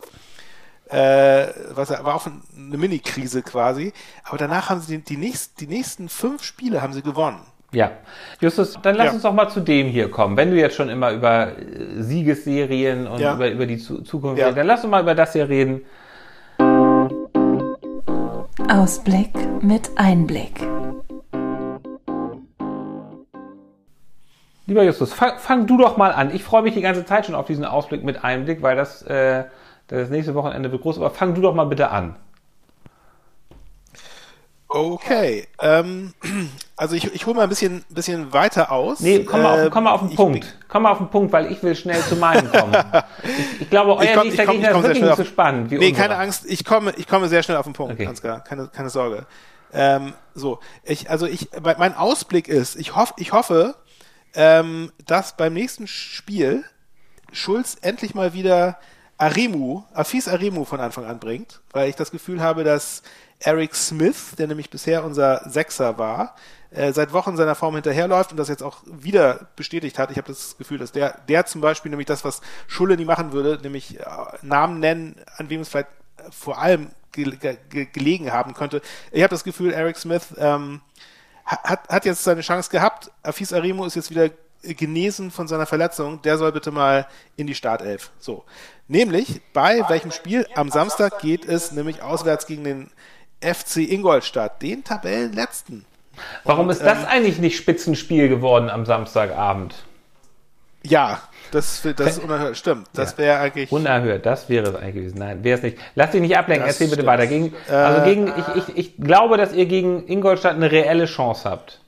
Äh, was war auch eine Mini-Krise quasi. Aber danach haben sie die, die, nächsten, die nächsten fünf Spiele haben sie gewonnen. Ja. Justus, dann lass Ja. uns doch mal zu dem hier kommen. Wenn du jetzt schon immer über äh, Siegesserien und Ja. über, über die Zu Zukunft Ja. redest, dann lass uns mal über das hier reden. Ausblick mit Einblick. Lieber Justus, fang, fang du doch mal an. Ich freue mich die ganze Zeit schon auf diesen Ausblick mit Einblick, weil das, äh, das nächste Wochenende wird groß. Aber fang du doch mal bitte an. Okay. Ähm, also ich, ich hole mal ein bisschen, bisschen weiter aus. Nee, komm mal, Äh, auf, komm mal auf den ich- Punkt. Komm mal auf den Punkt, weil ich will schnell zu meinem kommen. ich, ich glaube, euer Ich komm- nächster ich Gegner ich ist wirklich nicht so spannend wie Nee, unserer. keine Angst, ich komme, ich komme sehr schnell auf den Punkt, Okay. Ansgar, keine, keine Sorge. Ähm, so, ich, also ich, mein mein Ausblick ist, ich hoffe, ich hoffe, ähm, dass beim nächsten Spiel Schulz endlich mal wieder Arimu, Afis Arimu von Anfang an bringt, weil ich das Gefühl habe, dass Eric Smith, der nämlich bisher unser Sechser war, äh, seit Wochen seiner Form hinterherläuft und das jetzt auch wieder bestätigt hat. Ich habe das Gefühl, dass der, der zum Beispiel nämlich das, was Schulle nie machen würde, nämlich äh, Namen nennen, an wem es vielleicht äh, vor allem ge ge ge gelegen haben könnte. Ich habe das Gefühl, Eric Smith ähm, hat, hat jetzt seine Chance gehabt. Afis Arimo ist jetzt wieder genesen von seiner Verletzung. Der soll bitte mal in die Startelf. So. Nämlich, bei welchem Spiel? Am Samstag geht es nämlich auswärts gegen den FC Ingolstadt, den Tabellenletzten. Warum ist ähm, das eigentlich nicht Spitzenspiel geworden am Samstagabend? Ja, das, das ist unerhört. Stimmt. Das Ja. wäre eigentlich. Unerhört, das wäre es eigentlich gewesen. Nein, wäre es nicht. Lass dich nicht ablenken, erzähl bitte stimmt. weiter. Gegen, also gegen, ich, ich, ich glaube, dass ihr gegen Ingolstadt eine reelle Chance habt.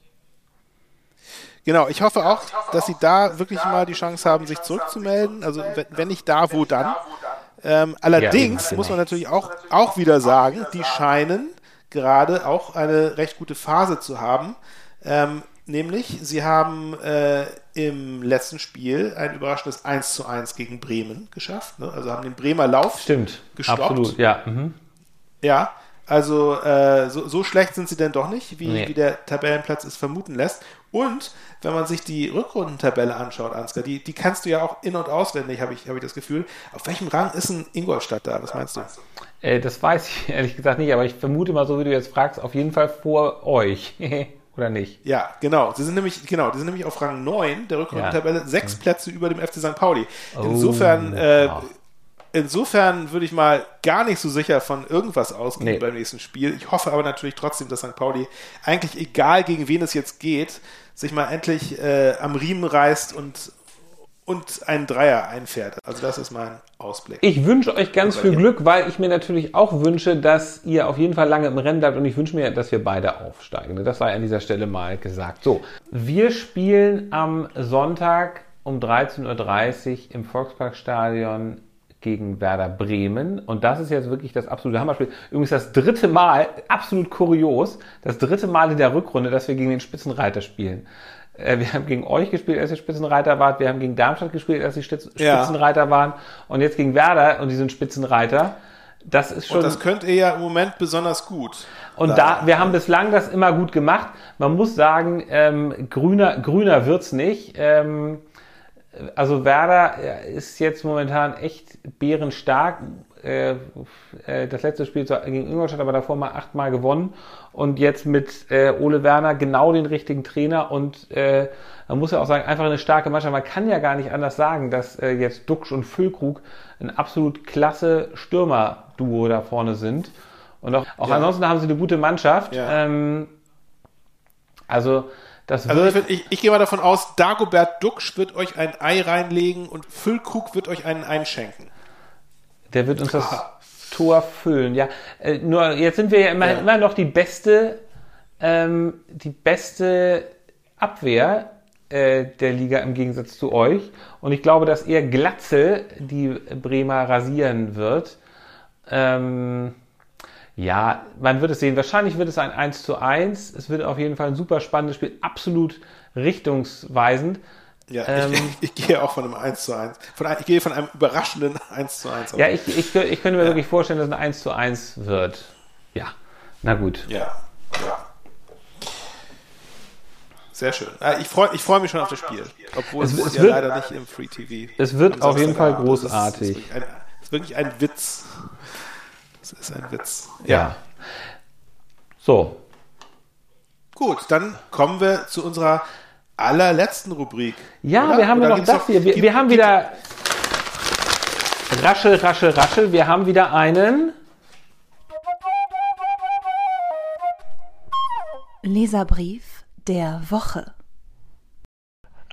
Genau, ich hoffe auch, dass sie da wirklich mal die Chance haben, sich zurückzumelden. Also wenn, wenn nicht da, wo dann? Ähm, allerdings Ja, muss man natürlich auch, auch wieder sagen, die scheinen gerade auch eine recht gute Phase zu haben. Ähm, nämlich, sie haben äh, im letzten Spiel ein überraschendes 1 zu 1 gegen Bremen geschafft. Ne? Also haben den Bremer Lauf Stimmt. gestoppt. Absolut, ja. Mhm. Ja, also äh, so, so schlecht sind sie denn doch nicht, wie, Nee. wie der Tabellenplatz es vermuten lässt. Und wenn man sich die Rückrundentabelle anschaut, Ansgar, die, die kannst du ja auch in- und auswendig, habe ich, hab ich das Gefühl. Auf welchem Rang ist ein Ingolstadt da? Was meinst du? Äh, das weiß ich ehrlich gesagt nicht, aber ich vermute mal, so wie du jetzt fragst, auf jeden Fall vor euch. Oder nicht? Ja, genau. Sie sind nämlich, genau, die sind nämlich auf Rang 9 der Rückrundentabelle, sechs Plätze über dem FC St. Pauli. Insofern, Oh, äh, ja. insofern würde ich mal gar nicht so sicher von irgendwas ausgehen Nee. beim nächsten Spiel. Ich hoffe aber natürlich trotzdem, dass St. Pauli eigentlich egal gegen wen es jetzt geht, sich mal endlich äh, am Riemen reißt und und einen Dreier einfährt. Also das ist mein Ausblick. Ich wünsche euch ganz viel? Glück, weil ich mir natürlich auch wünsche, dass ihr auf jeden Fall lange im Rennen bleibt und ich wünsche mir, dass wir beide aufsteigen. Das sei an dieser Stelle mal gesagt. So, wir spielen am Sonntag um 13.30 Uhr im Volksparkstadion gegen Werder Bremen. Und das ist jetzt wirklich das absolute Hammerspiel. Übrigens das dritte Mal, absolut kurios, das dritte Mal in der Rückrunde, dass wir gegen den Spitzenreiter spielen. Äh, Wir haben gegen euch gespielt, als ihr Spitzenreiter wart. Wir haben gegen Darmstadt gespielt, als die Spitz- Ja. Spitzenreiter waren. Und jetzt gegen Werder und die sind Spitzenreiter. Das ist schon. Und das könnt ihr ja im Moment besonders gut. Und da, wir haben bislang das immer gut gemacht. Man muss sagen, ähm, grüner, grüner wird's nicht. Ähm, also Werder ist jetzt momentan echt bärenstark. Äh, äh, das letzte Spiel zwar gegen Ingolstadt, aber davor mal achtmal gewonnen. Und jetzt mit äh, Ole Werner genau den richtigen Trainer. Und man muss ja auch sagen, einfach eine starke Mannschaft. Man kann ja gar nicht anders sagen, dass jetzt Duxch und Füllkrug ein absolut klasse Stürmer-Duo da vorne sind. Und auch, auch Ja. ansonsten haben sie eine gute Mannschaft. Ja. Ähm, also das Also ich, würd- ich, ich gehe mal davon aus, Dagobert Duxch wird euch ein Ei reinlegen und Füllkrug wird euch einen einschenken. der wird uns das Tor füllen. Ja, äh, nur jetzt sind wir ja immer, Ja. immer noch die beste, ähm, die beste Abwehr äh, der Liga im Gegensatz zu euch. Und ich glaube, dass eher Glatzel die Bremer rasieren wird. Ähm, ja, man wird es sehen. Wahrscheinlich wird es ein 1 zu 1. Es wird auf jeden Fall ein super spannendes Spiel, absolut richtungsweisend. Ja, Ähm, ich, ich, gehe auch von einem 1 zu 1. Von, ich gehe von einem überraschenden 1 zu 1 aus. Ja, ich, ich, ich könnte mir wirklich vorstellen, dass es ein 1 zu 1 wird. Ja, na gut. Ja, ja. Sehr schön. Ich freue ich freu mich schon auf das Spiel. Obwohl Es- es, es ja wird- leider nicht im Free TV. Es wird auf jeden Fall ist- großartig. Das ist, wirklich ein, das ist wirklich ein Witz. Das ist ein Witz. Ja. So, Gut, dann kommen wir zu unserer allerletzten Rubrik. Ja, Oder? wir haben ja Oder noch gibt's das hier. Wir, gibt- wir haben wieder raschel, raschel, raschel. Wir haben wieder einen. Leserbrief der Woche.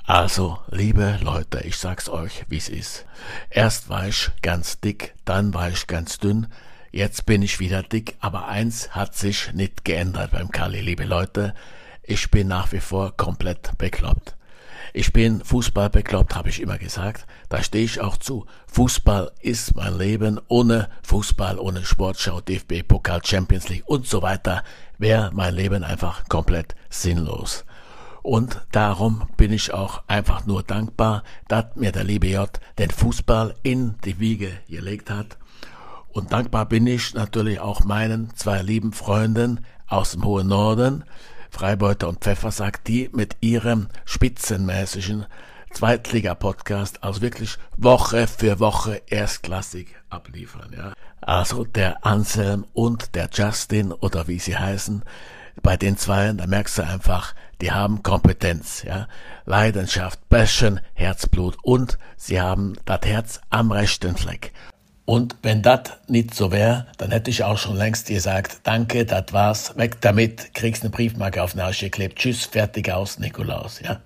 Also, liebe Leute, ich sag's euch, wie's ist. Erst war ich ganz dick, dann war ich ganz dünn, jetzt bin ich wieder dick, aber eins hat sich nicht geändert beim Kali, liebe Leute. Ich bin nach wie vor komplett bekloppt. Ich bin Fußball bekloppt, habe ich immer gesagt. Da stehe ich auch zu. Fußball ist mein Leben. Ohne Fußball, ohne Sportschau, DFB, Pokal, Champions League und so weiter wäre mein Leben einfach komplett sinnlos. Und darum bin ich auch einfach nur dankbar, dass mir der liebe J den Fußball in die Wiege gelegt hat. Und dankbar bin ich natürlich auch meinen zwei lieben Freunden aus dem hohen Norden, Freibeuter und Pfeffersack, die mit ihrem spitzenmäßigen Zweitliga-Podcast also wirklich Woche für Woche erstklassig abliefern. Ja. Also der Anselm und der Justin oder wie sie heißen, bei den Zweien, da merkst du einfach, die haben Kompetenz, ja, Leidenschaft, Passion, Herzblut und sie haben das Herz am rechten Fleck. Und wenn das nicht so wäre, dann hätte ich auch schon längst gesagt, danke, das war's, weg damit, kriegst eine Briefmarke auf den Arsch geklebt, tschüss, fertig aus, Nikolaus, ja.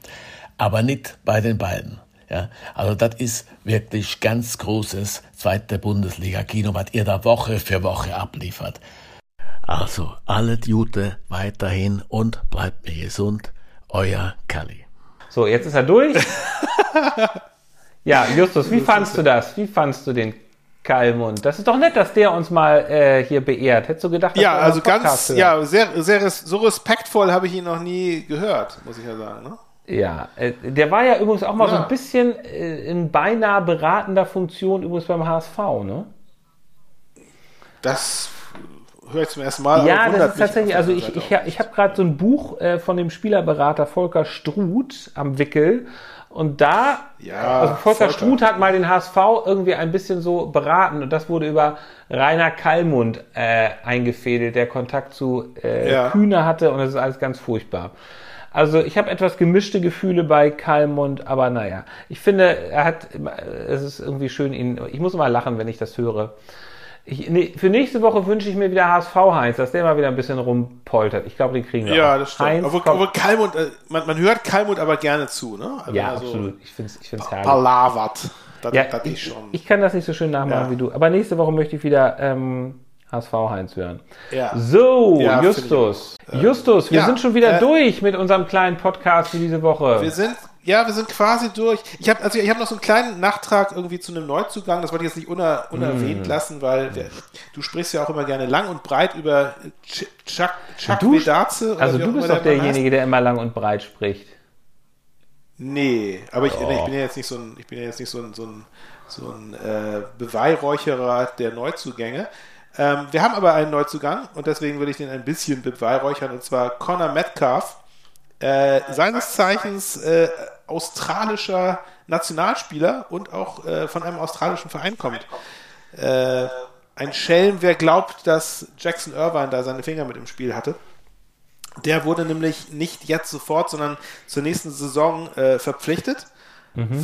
Aber nicht bei den beiden, ja. Also das ist wirklich ganz großes zweite Bundesliga-Kino, was ihr da Woche für Woche abliefert. Also, alle Jute weiterhin und bleibt mir gesund, euer Kalli. So, jetzt ist er durch. ja, Justus, wie fandst du das? Wie fandst du den Kalmund? Das ist doch nett, dass der uns mal äh, hier beehrt. Hättest du gedacht, dass Ja, er also ganz, hört? ja, sehr, sehr, so respektvoll habe ich ihn noch nie gehört, muss ich ja sagen. Ne? Ja, äh, der war ja übrigens auch mal so Ja. ein bisschen äh, in beinahe beratender Funktion übrigens beim HSV, ne? Das höre ich zum ersten Mal. Ja, das ist tatsächlich, also ich, ich, ich habe gerade so ein Buch äh, von dem Spielerberater Volker Struth am Wickel und da, Ja, also Volker, Volker. Struth hat mal den HSV irgendwie ein bisschen so beraten und das wurde über Rainer Kallmund äh, eingefädelt, der Kontakt zu äh, Ja. Kühne hatte und das ist alles ganz furchtbar. Also ich habe etwas gemischte Gefühle bei Kallmund, aber naja, ich finde, er hat, es ist irgendwie schön, ihn, ich muss immer lachen, wenn ich das höre. Ich, nee, für nächste Woche wünsche ich mir wieder HSV Heinz, dass der mal wieder ein bisschen rumpoltert. Ich glaube, den kriegen wir Ja, auch. das stimmt. Heinz kommt- obwohl Kalmund, äh, man, man hört Kalmund aber gerne zu, ne? Also ja, absolut. Ich finde es ich find's herrlich. Palavert. Das, Ja, das ich, schon. ich kann das nicht so schön nachmachen Ja. wie du. Aber nächste Woche möchte ich wieder ähm, HSV Heinz hören. ja. So, Ja, finde ich Justus. Justus, wir sind schon wieder äh, durch mit unserem kleinen Podcast für diese Woche. Wir sind, ja, wir sind quasi durch. Ich habe also ich habe noch so einen kleinen Nachtrag irgendwie zu einem Neuzugang. Das wollte ich jetzt nicht uner, unerwähnt Mm. lassen, weil wir, du sprichst ja auch immer gerne lang und breit über Ch- Chuck, Chuck Du- Vedaze. also du bist doch der derjenige, der immer lang und breit spricht. Nee, aber ich, Oh. ich bin ja jetzt nicht so ein, ich bin ja jetzt nicht so ein, so ein, so ein äh, Beweihräucherer der Neuzugänge. Ähm, wir haben aber einen Neuzugang und deswegen würde ich den ein bisschen beweihräuchern und zwar Connor Metcalf. Äh, seines Zeichens äh, australischer Nationalspieler und auch äh, von einem australischen Verein kommt. Äh, ein Schelm, wer glaubt, dass Jackson Irvine da seine Finger mit im Spiel hatte. Der wurde nämlich nicht jetzt sofort, sondern zur nächsten Saison äh, verpflichtet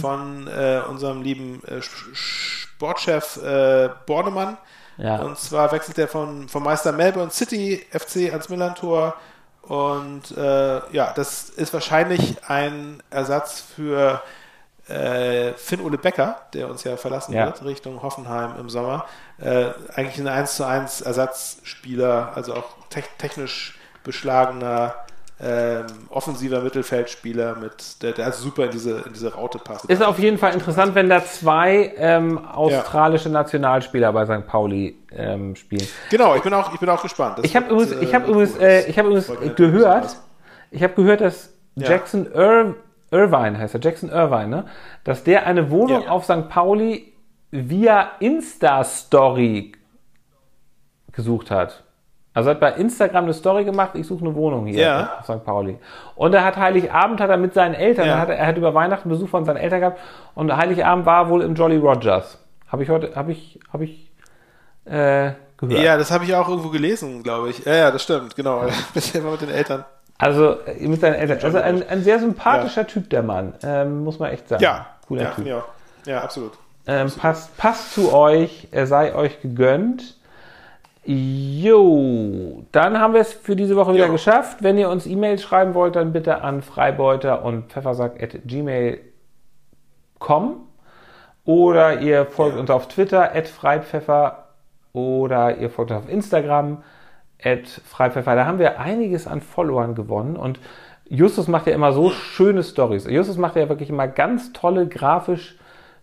von äh, unserem lieben äh, Sportchef äh, Bornemann. Ja. Und zwar wechselt er von, vom Meister Melbourne City FC ans Millantor. Und äh, ja, das ist wahrscheinlich ein Ersatz für äh, Finn-Ole Becker, der uns ja verlassen Ja. wird, Richtung Hoffenheim im Sommer. Äh, eigentlich ein 1 zu 1 Ersatzspieler, also auch te technisch beschlagener ähm, offensiver Mittelfeldspieler mit der, der also super in diese, in diese Raute passt. Ist auf jeden Fall interessant, wenn da zwei ähm, australische Nationalspieler bei St. Pauli ähm, spielen. Genau, ich bin auch, ich bin auch gespannt. Das Ich habe übrigens, äh, ich habe cool. übrigens, äh, ich Das übrigens gehört, ich habe gehört, dass Ja. Jackson Ir Irvine heißt er, Jackson Irvine, ne? dass der eine Wohnung Ja. auf St. Pauli via Insta-Story gesucht hat. Also hat bei Instagram eine Story gemacht, ich suche eine Wohnung hier Ja. auf St. Pauli. Und er hat Heiligabend hat er mit seinen Eltern, Ja. er, hat, er hat über Weihnachten Besuch von seinen Eltern gehabt und Heiligabend war wohl im Jolly Rogers. Habe ich heute, habe ich, habe ich äh, gehört. Ja, das habe ich auch irgendwo gelesen, glaube ich. Ja, ja, das stimmt, genau. Bisher immer mit den Eltern. Also äh, mit seinen Eltern. Also ein, ein sehr sympathischer Typ, der Mann, ähm, muss man echt sagen. Ja, cooler ja, Typ. ja, ja, absolut. Ähm, passt, passt zu euch, er sei euch gegönnt. Jo, dann haben wir es für diese Woche wieder Jo. geschafft. Wenn ihr uns E-Mails schreiben wollt, dann bitte an freibeuter und pfeffersack.gmail.com oder ihr folgt uns auf Twitter freipfeffer oder ihr folgt uns auf Instagram freipfeffer. Da haben wir einiges an Followern gewonnen und Justus macht ja immer so schöne Stories. Justus macht ja wirklich immer ganz tolle grafisch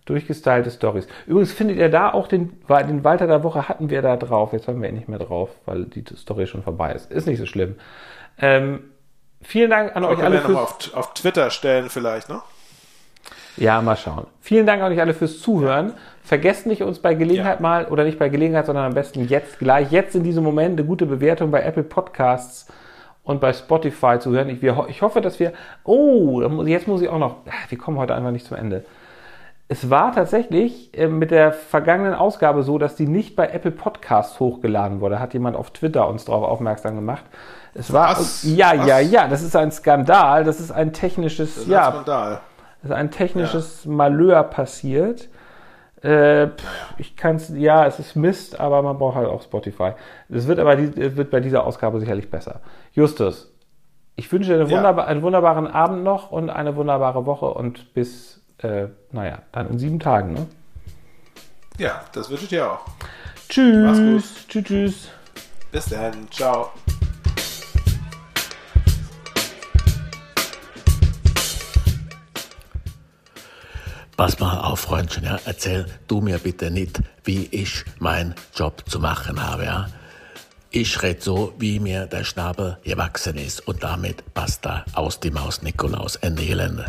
durchgestylte Stories. Übrigens findet ihr da auch den, den Walter der Woche hatten wir da drauf. Jetzt haben wir ihn nicht mehr drauf, weil die Story schon vorbei ist. Ist nicht so schlimm. Ähm, vielen Dank an Aber euch alle wir nochmal auf, auf Twitter stellen vielleicht, ne? ja, mal schauen. Vielen Dank an euch alle fürs Zuhören. Vergesst nicht, uns bei Gelegenheit Ja. mal, oder nicht bei Gelegenheit, sondern am besten jetzt gleich, jetzt in diesem Moment, eine gute Bewertung bei Apple Podcasts und bei Spotify zu hören. Ich, wir, ich hoffe, dass wir, oh, jetzt muss ich auch noch, ah, wir kommen heute einfach nicht zum Ende. Es war tatsächlich äh, mit der vergangenen Ausgabe so, dass die nicht bei Apple Podcasts hochgeladen wurde. Hat jemand auf Twitter uns darauf aufmerksam gemacht. Es war, Was? ja, Was? ja, ja, das ist ein Skandal. Das ist ein technisches, Das ist ja, ein Skandal. ist ein technisches Malheur passiert. Äh, pff, ich kann es, ja, es ist Mist, aber man braucht halt auch Spotify. Es wird aber es wird bei dieser Ausgabe sicherlich besser. Justus, ich wünsche dir eine Ja. wunderba einen wunderbaren Abend noch und eine wunderbare Woche und bis, äh, naja, dann in sieben Tagen. Ne? Ja, das wünsche ich dir auch. Tschüss. Mach's Tschüss, tschüss. Bis dann. Ciao. Pass mal auf, Freundchen, ja. Erzähl du mir bitte nicht, wie ich meinen Job zu machen habe, ja. Ich red so, wie mir der Schnabel gewachsen ist und damit basta aus die Maus Nikolaus, Ende Gelände.